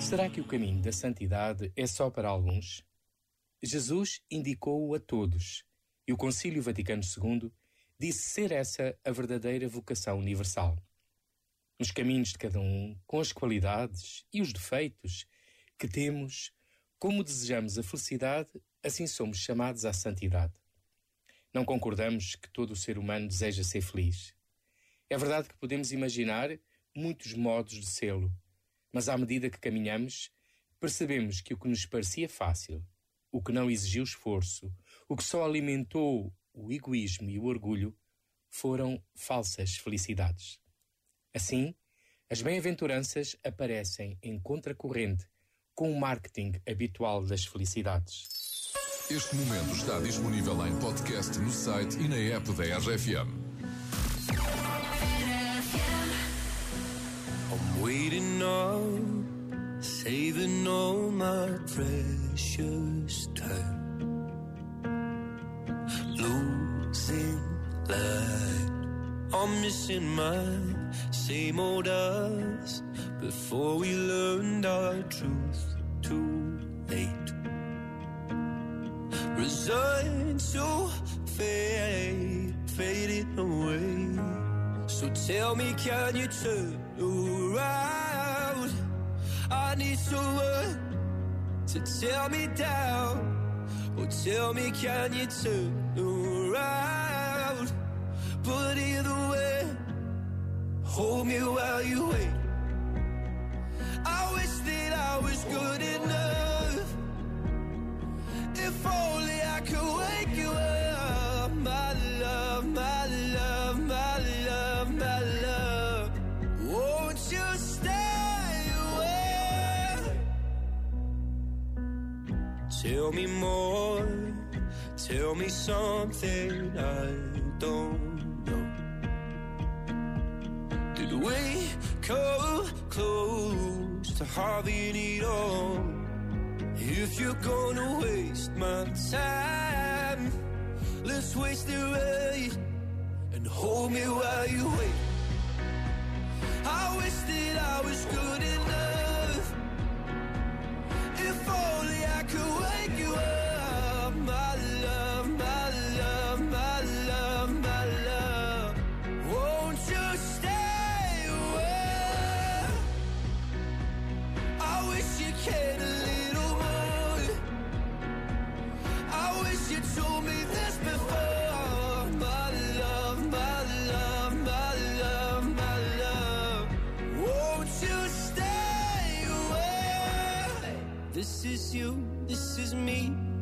Será que o caminho da santidade é só para alguns? Jesus indicou-o a todos e o Concílio Vaticano II disse ser essa a verdadeira vocação universal. Nos caminhos de cada um, com as qualidades e os defeitos que temos, como desejamos a felicidade, assim somos chamados à santidade. Não concordamos que todo o ser humano deseja ser feliz. É verdade que podemos imaginar muitos modos de sê-lo, mas à medida que caminhamos, percebemos que o que nos parecia fácil, o que não exigiu esforço, o que só alimentou o egoísmo e o orgulho, foram falsas felicidades. Assim, as bem-aventuranças aparecem em contracorrente com o marketing habitual das felicidades. Este momento está disponível em podcast no site e na app da RFM. Waiting on, saving all my precious time. Losing light, I'm missing my same old us before we learned our truth too late. Resigned to fade, fading away. So tell me, can you turn around? I need someone to tear me down. Oh, tell me, can you turn around? But either way, hold me while you wait. I wish that I was good enough. If only I could wake you up, Tell me more, tell me something I don't know. Did we come close to having it all? If you're gonna waste my time, let's waste it right and hold me while you wait.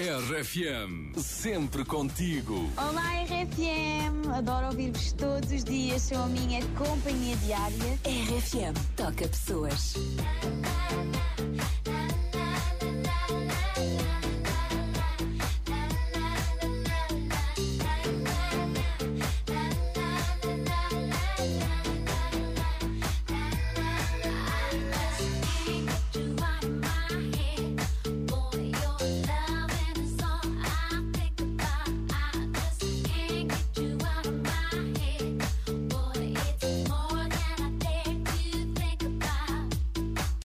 RFM, sempre contigo. Olá RFM, adoro ouvir-vos todos os dias, são a minha companhia diária. RFM toca pessoas.